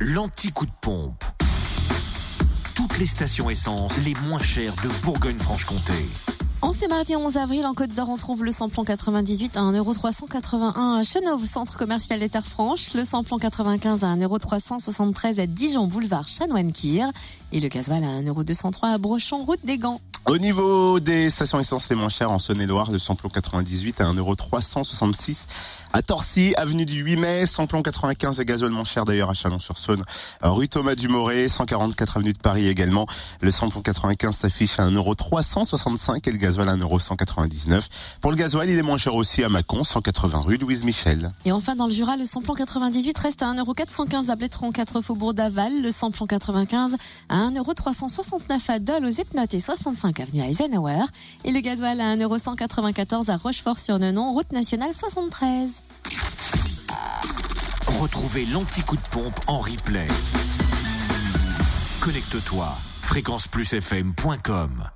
l'anti-coup de pompe. Toutes les stations essence les moins chères de Bourgogne-Franche-Comté. En ce mardi 11 avril, en Côte d'Or, on trouve le samplon 98 à 1,381€ à Chenauve, centre commercial des Terres Franches, le samplon 95 à 1,373€ à Dijon, boulevard Chanoine-Kir, et le gasoil à 1,203€ à Brochon, route des Gants. Au niveau des stations essence les moins chères en Saône-et-Loire, le samplon 98 à 1,366€ à Torcy, avenue du 8 mai, samplon 95 et gasoil moins cher d'ailleurs à Chalon-sur-Saône, rue Thomas Dumoré, 144 avenue de Paris également. Le samplon 95 s'affiche à 1,365€ et le gasoil à 1,199€. Pour le gasoil, il est moins cher aussi à Mâcon, 180 rue Louise Michel. Et enfin, dans le Jura, le samplon 98 reste à 1,415€ à Blétron, 4 Faubourg d'Aval, le samplon 95 à 1,369€ à Dole, aux Epnotes et 65 avenue Eisenhower. Et le gasoil à 1,194€ à Rochefort-sur-Nenon, route nationale 73. Retrouvez l'anti-coup de pompe en replay. Connecte-toi. fréquenceplusfm.com